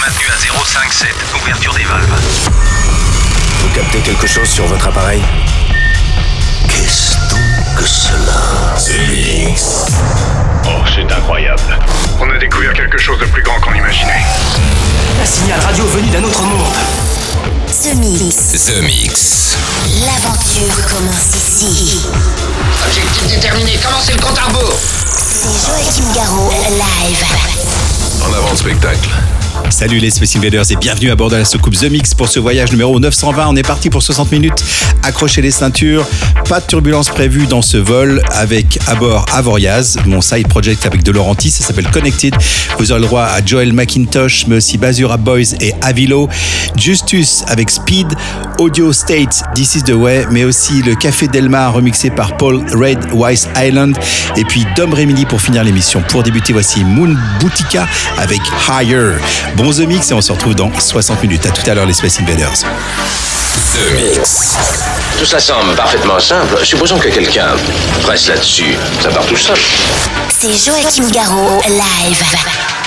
maintenu à 057. Ouverture des valves. Vous captez quelque chose sur votre appareil? Qu'est-ce donc que cela? Oh, c'est incroyable. On a découvert quelque chose de plus grand qu'on imaginait. Un signal radio venu d'un autre monde. The Mix. The Mix. L'aventure commence ici. Objectif déterminé, commencez le compte à rebours. C'est Joachim Garraud, live. En avant le spectacle. Salut les Space Invaders et bienvenue à bord de la soucoupe The Mix pour ce voyage numéro 920. On est parti pour 60 minutes. Accrochez les ceintures. Pas de turbulence prévue dans ce vol avec à bord Avoriaz, mon side project avec De Laurentiis. Ça s'appelle Connected. Vous aurez le droit à Joel McIntosh, mais aussi Basura Boys et Avilo. Justus avec Speed. Audio State, This is the Way, mais aussi le Café Delmar remixé par Paul Red Wise Island. Et puis Dom Remini pour finir l'émission. Pour débuter, voici Moon Boutica avec Higher. Bon The Mix et on se retrouve dans 60 minutes. À tout à l'heure les Space Invaders. The Mix. Tout ça semble parfaitement simple. Supposons que quelqu'un presse là-dessus. Ça part tout seul. C'est Joachim Garraud, live.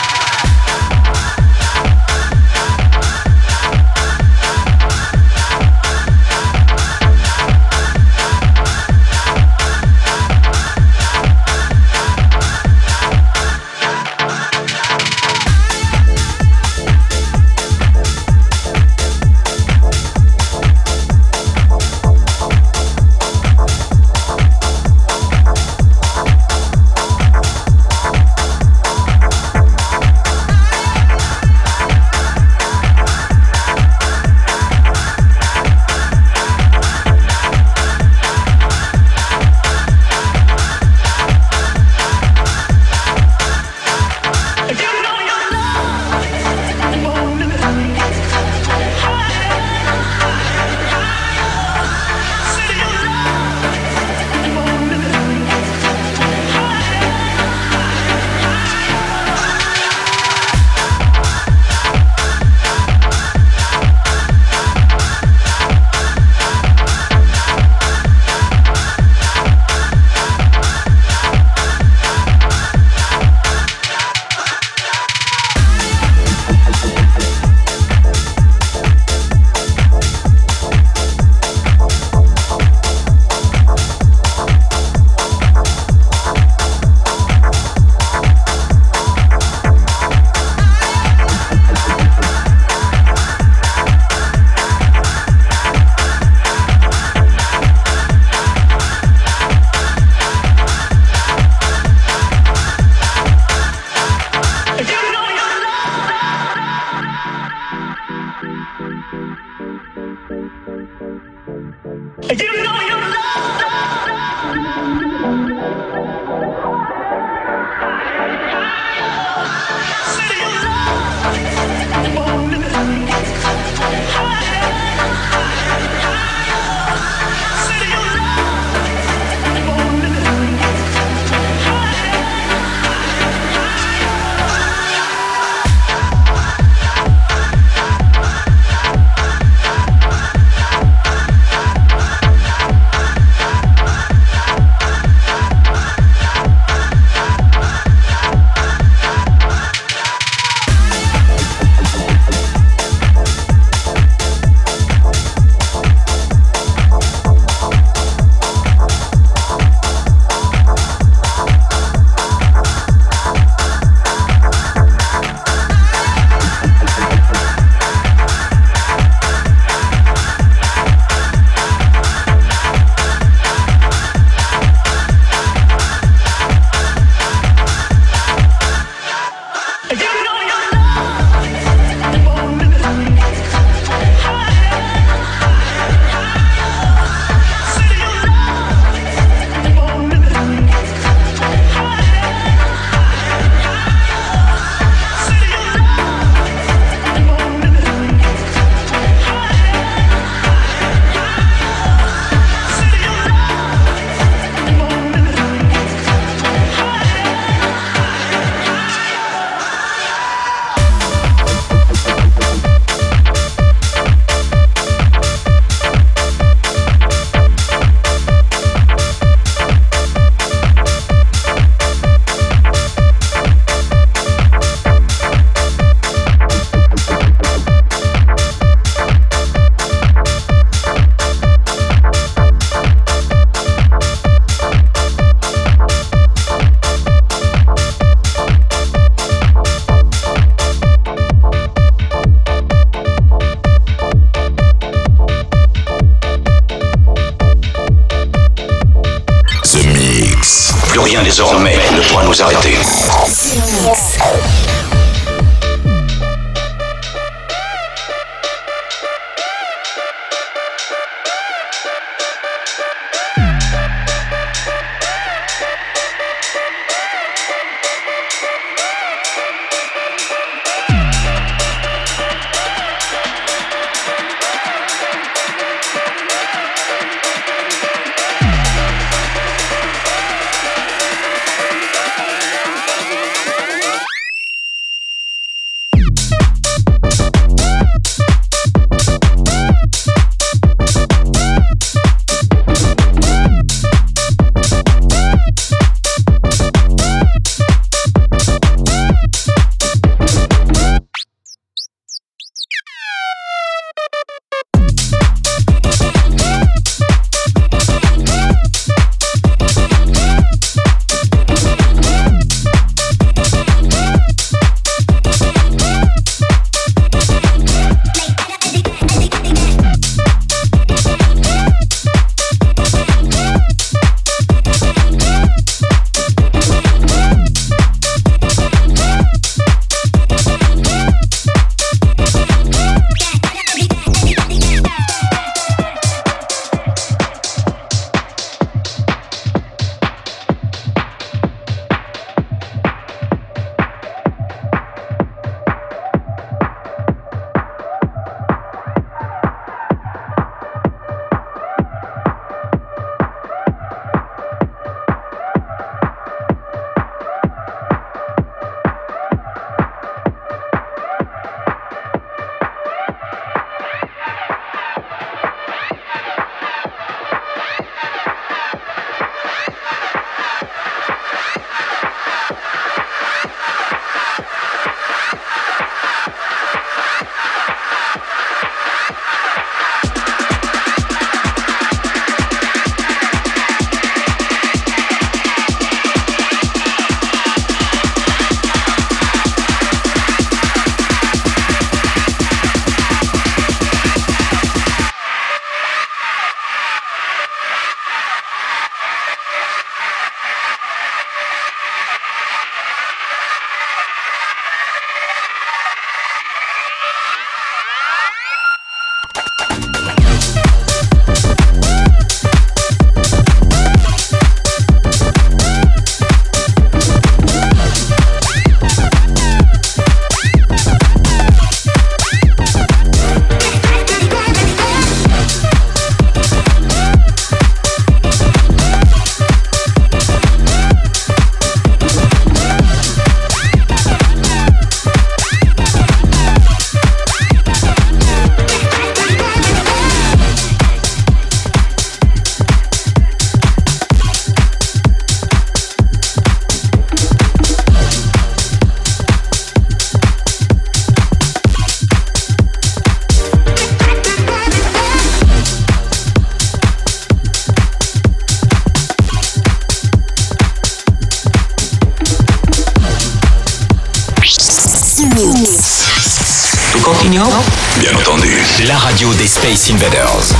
Space Invaders.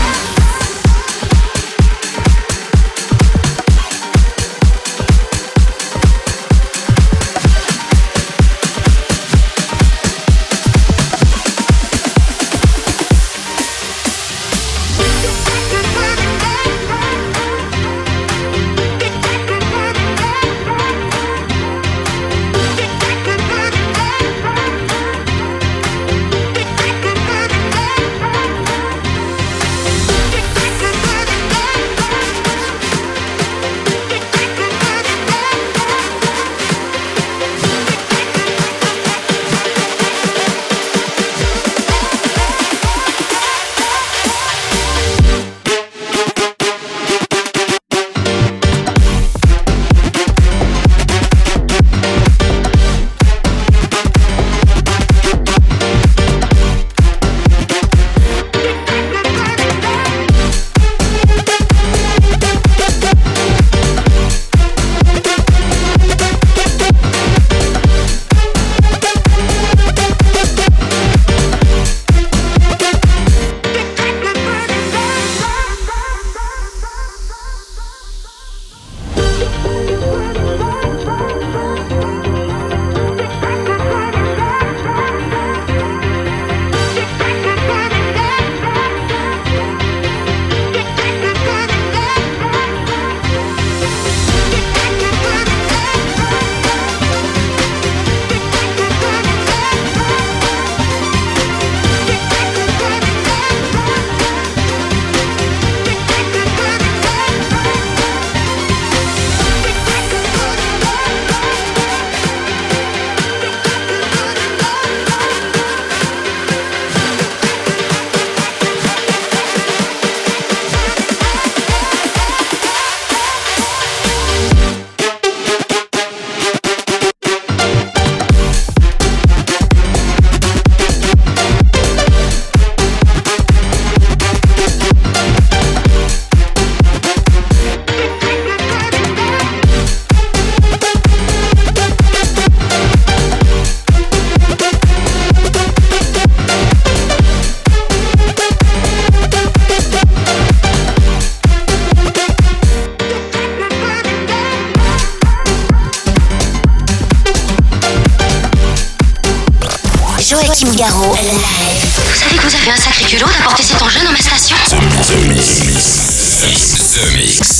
Live. Vous savez que vous avez un sacré culot d'apporter cet engin dans ma station The Mix. The Mix.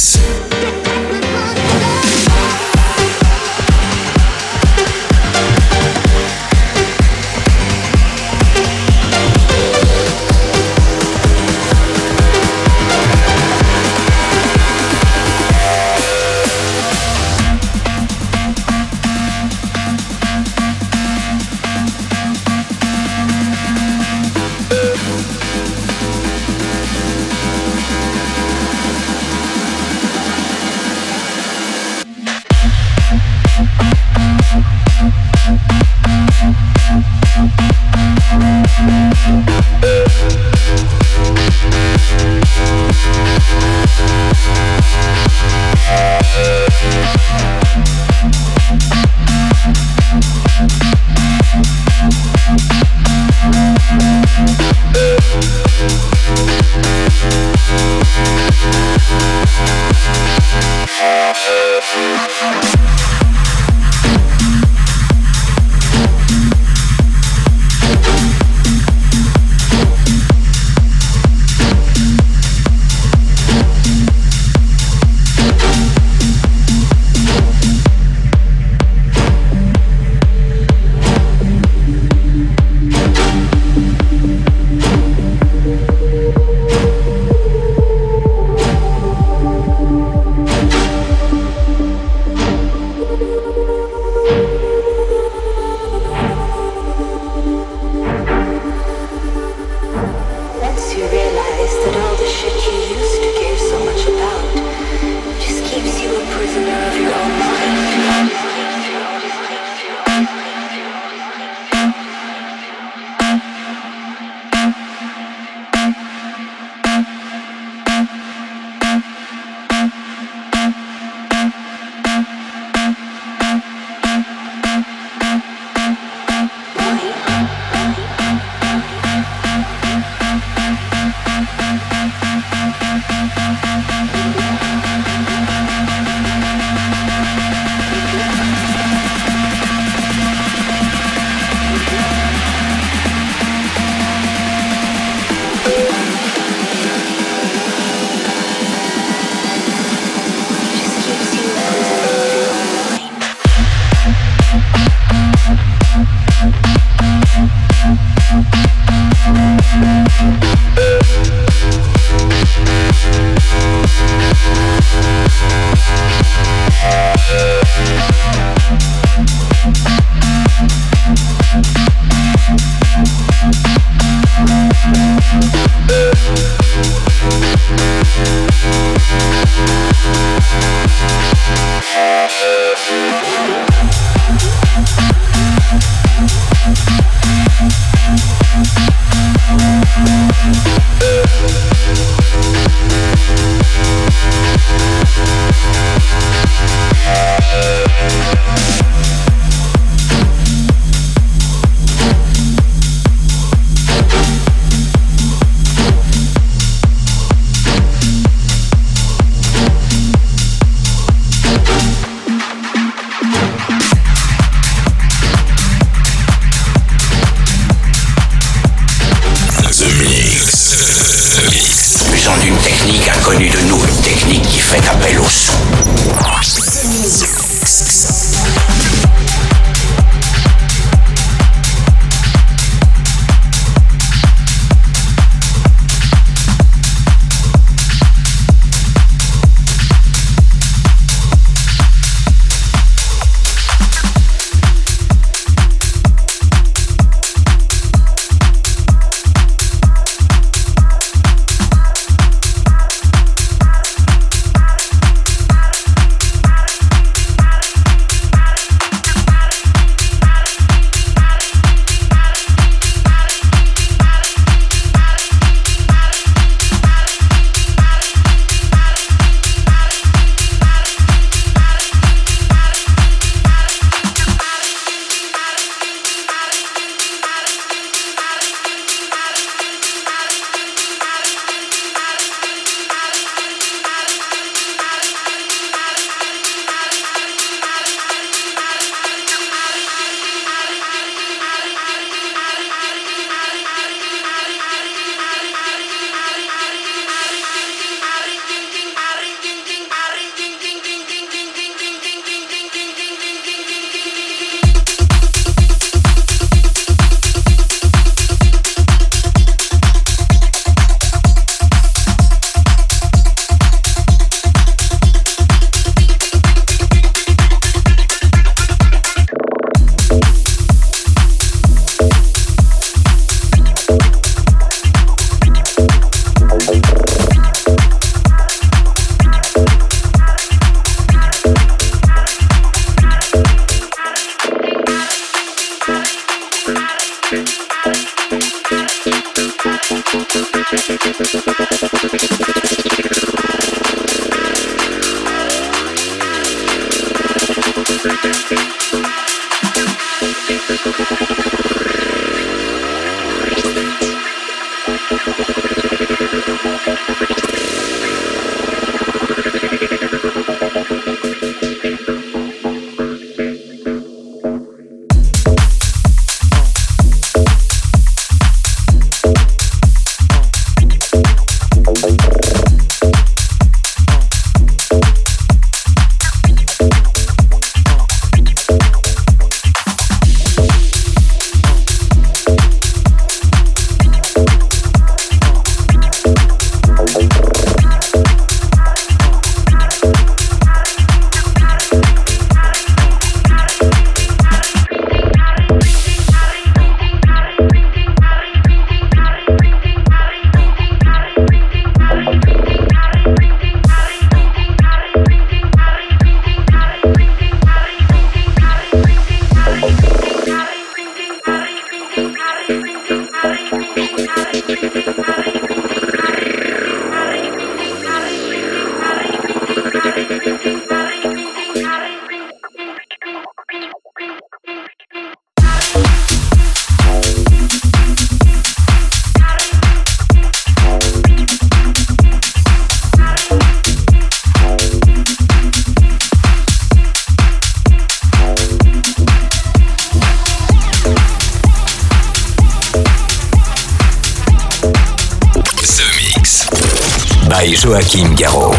Joachim Garraud.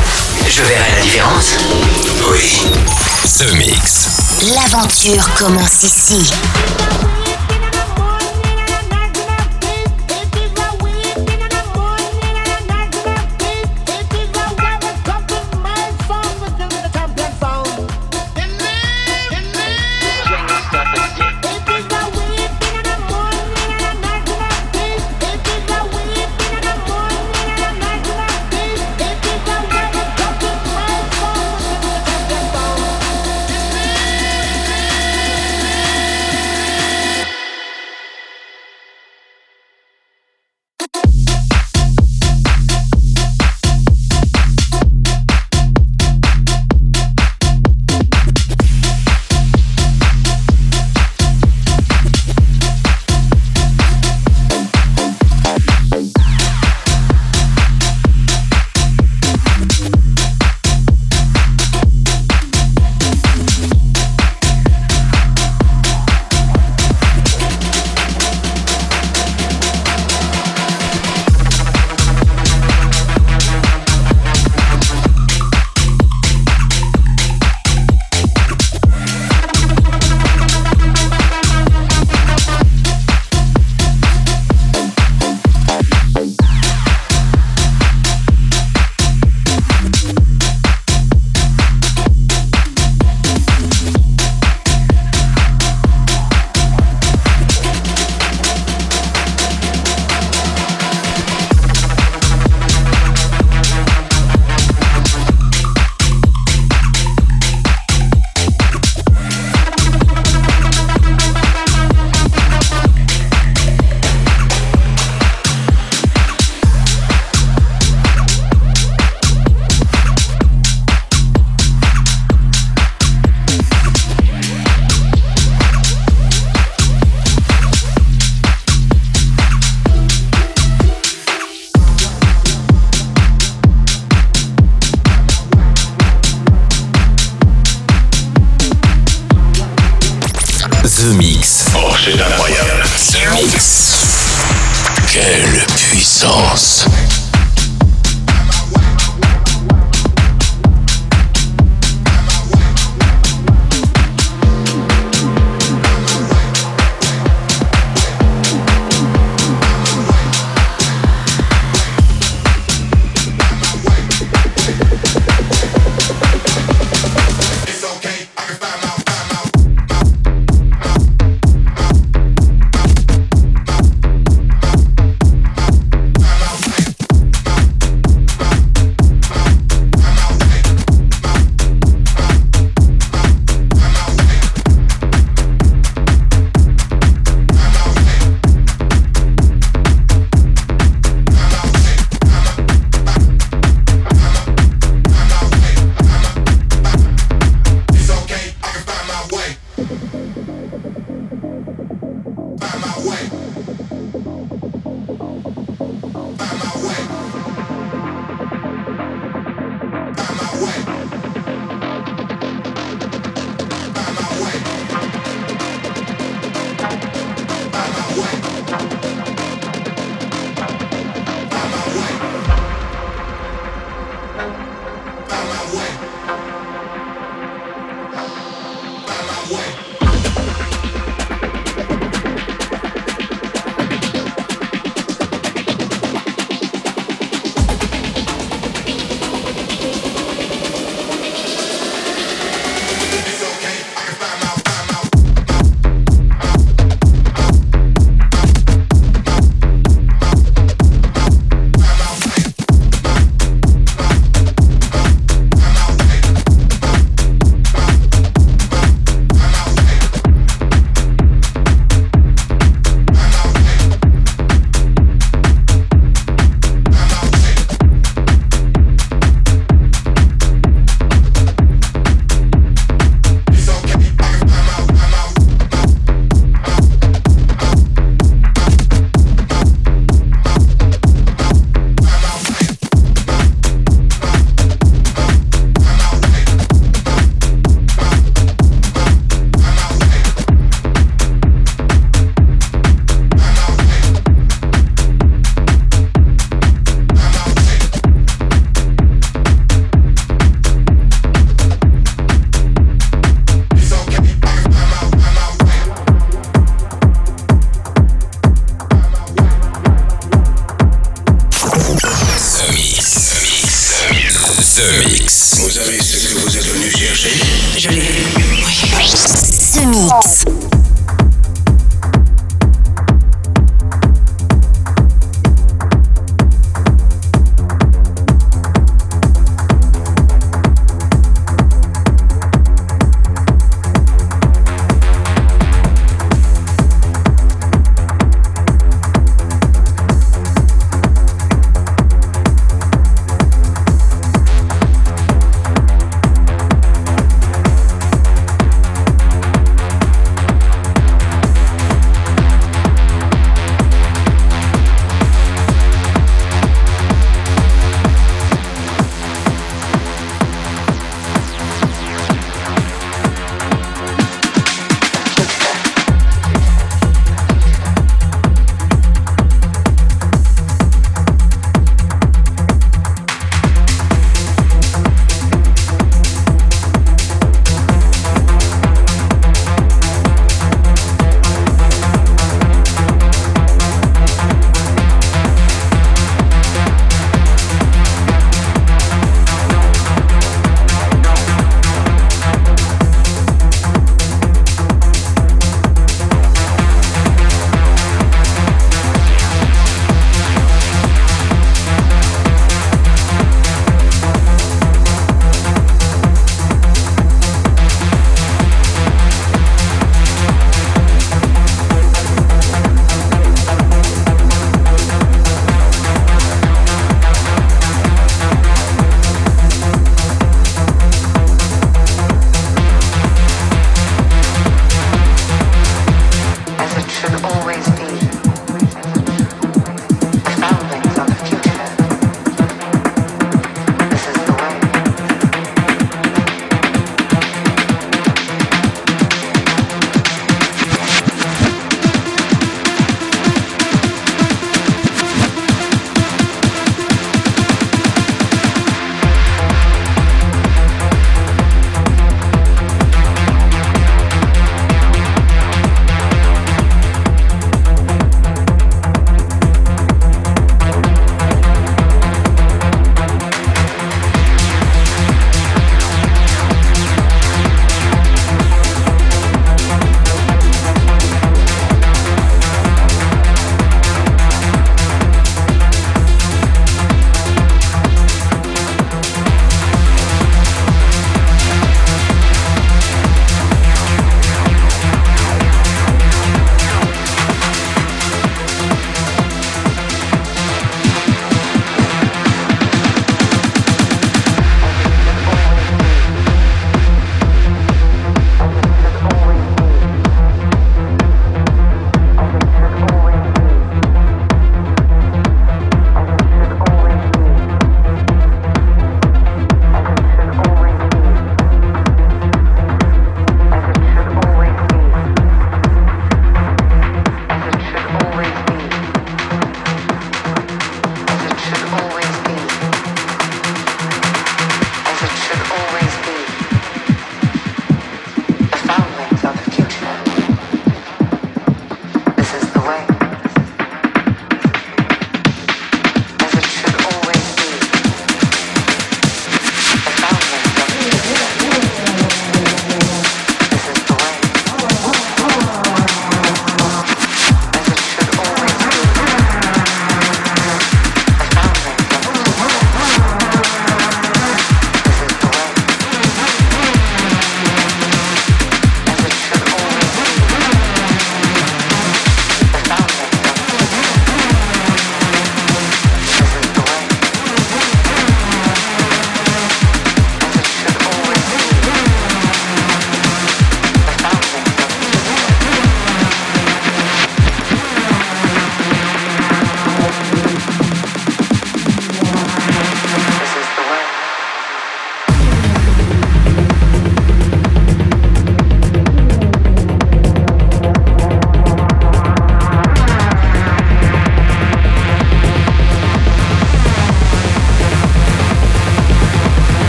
Je verrai la différence. Oui. The Mix. L'aventure commence ici.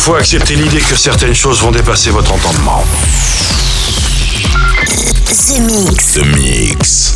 Faut accepter l'idée que certaines choses vont dépasser votre entendement. The Mix. The Mix.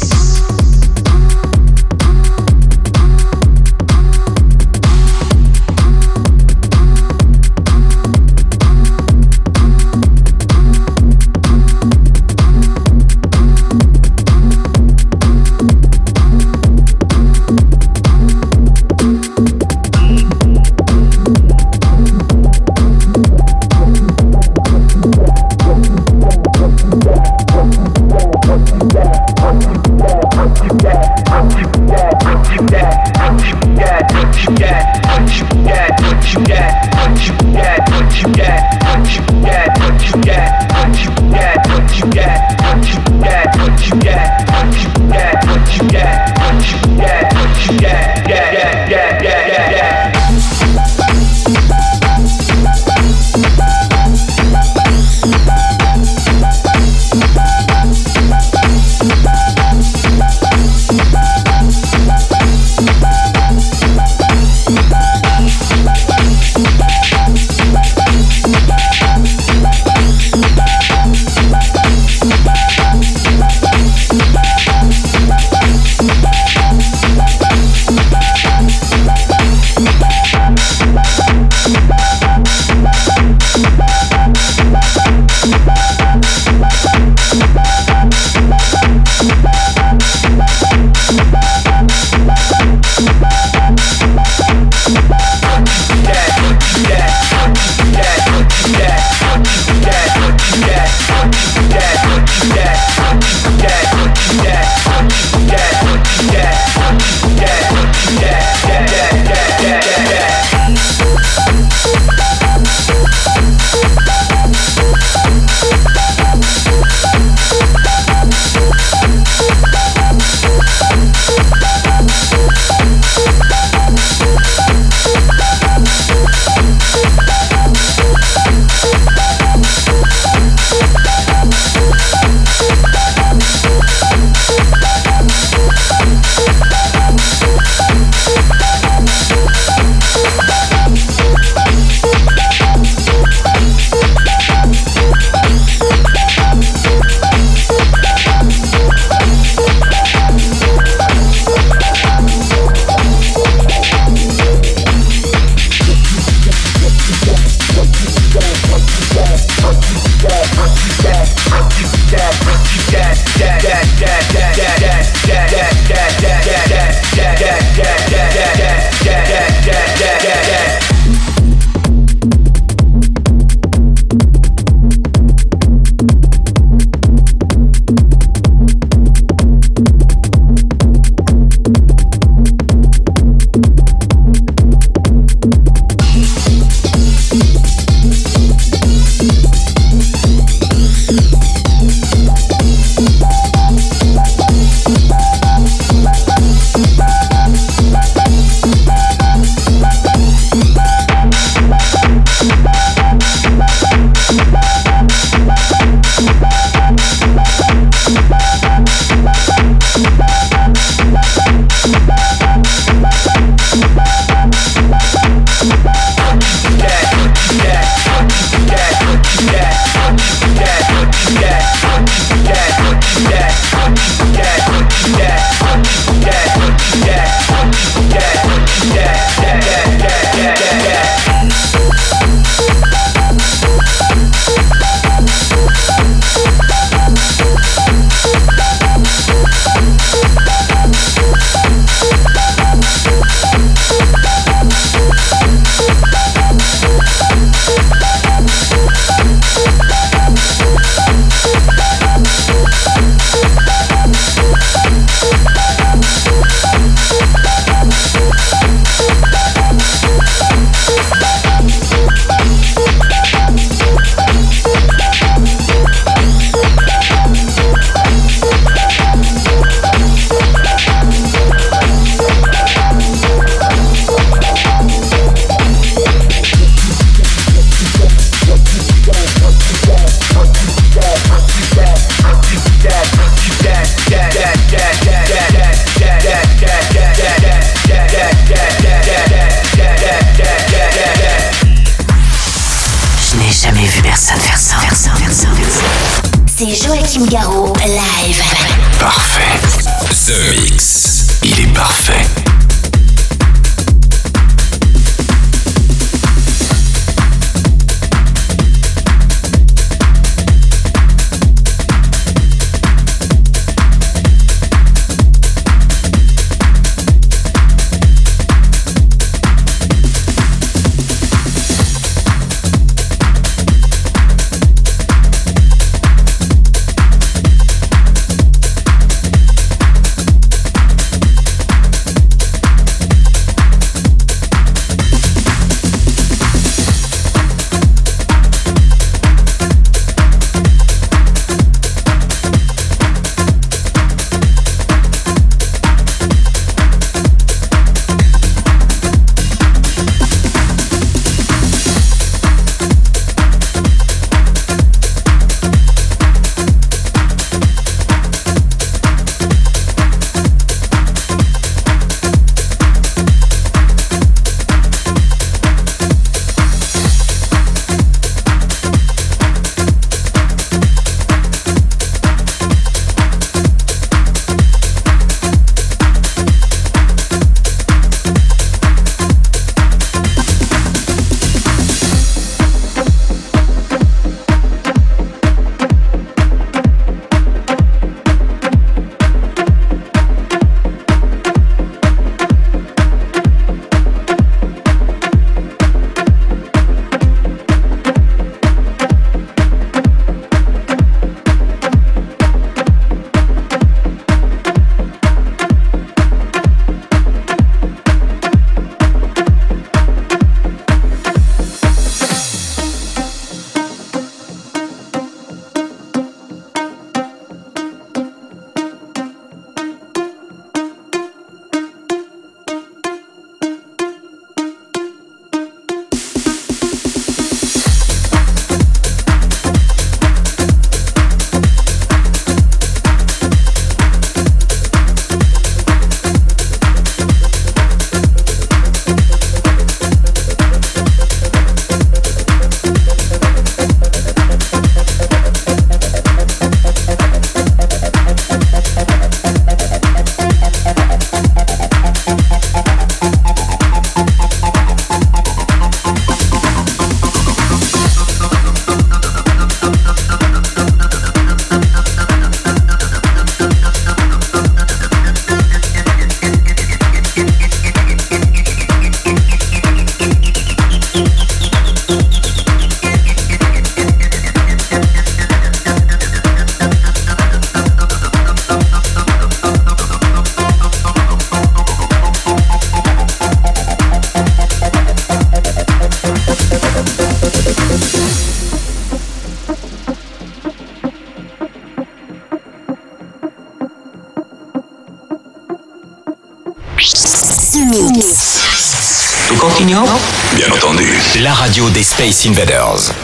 Radio des Space Invaders.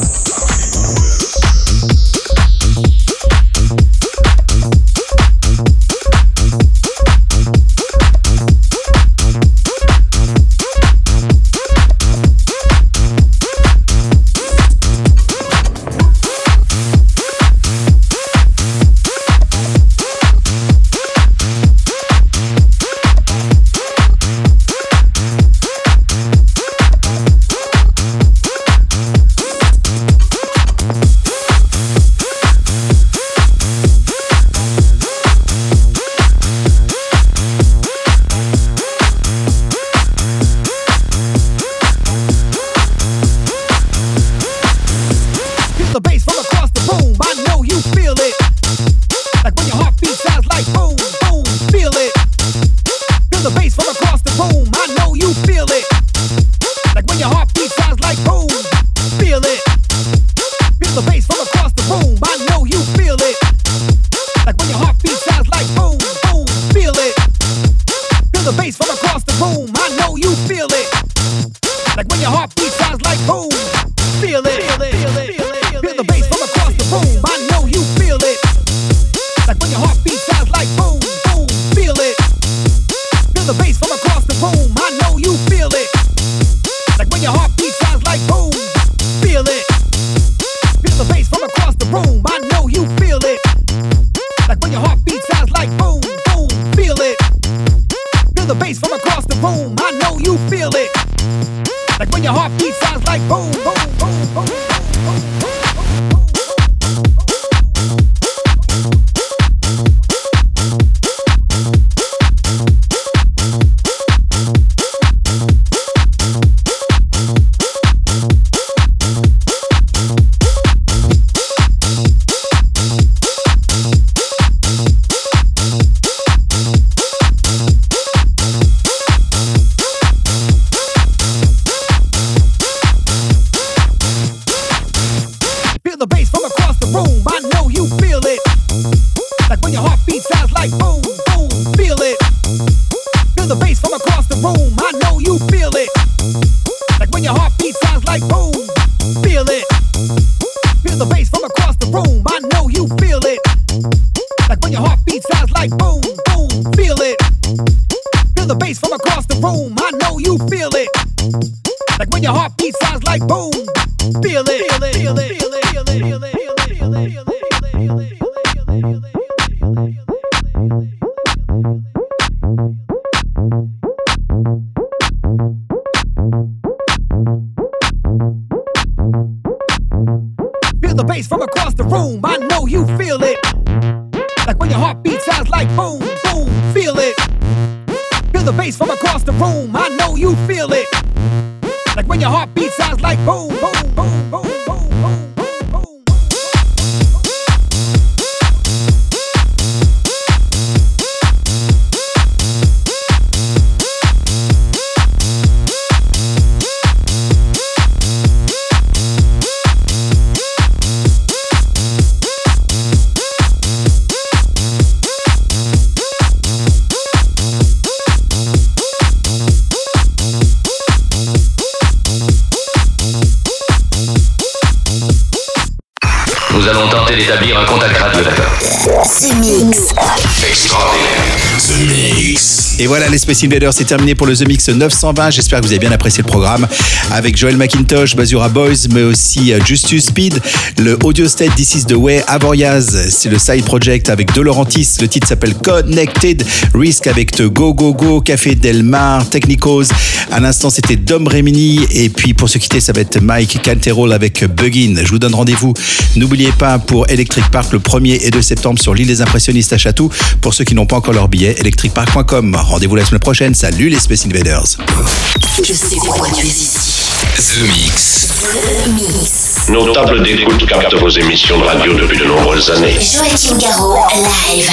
boom, the bass from across the room. I know you feel it. Like when your heartbeat sounds like boom. Les Space Invaders, c'est terminé pour le The Mix 920. J'espère que vous avez bien apprécié le programme avec Joel McIntosh, Basura Boys, mais aussi euh, Justus Speed, le Audio State This is the Way, Avoriaz, c'est le side project avec De Laurentiis. Le titre s'appelle Connected, Risk avec Go Go Go, Café Delmar, Technicos. À l'instant, c'était Dom Remini. Et puis pour se quitter, ça va être Mike Canterol avec Buggin. Je vous donne rendez-vous. N'oubliez pas pour Electric Park le 1er et 2 septembre sur l'île des impressionnistes à Château. Pour ceux qui n'ont pas encore leur billet, electricpark.com. Rendez-vous la semaine prochaine. Salut les Space Invaders. Je sais pourquoi tu es ici. The Mix. The Mix. Nos tables d'écoute captent vos émissions de radio depuis de nombreuses années. Joachim Garraud, live.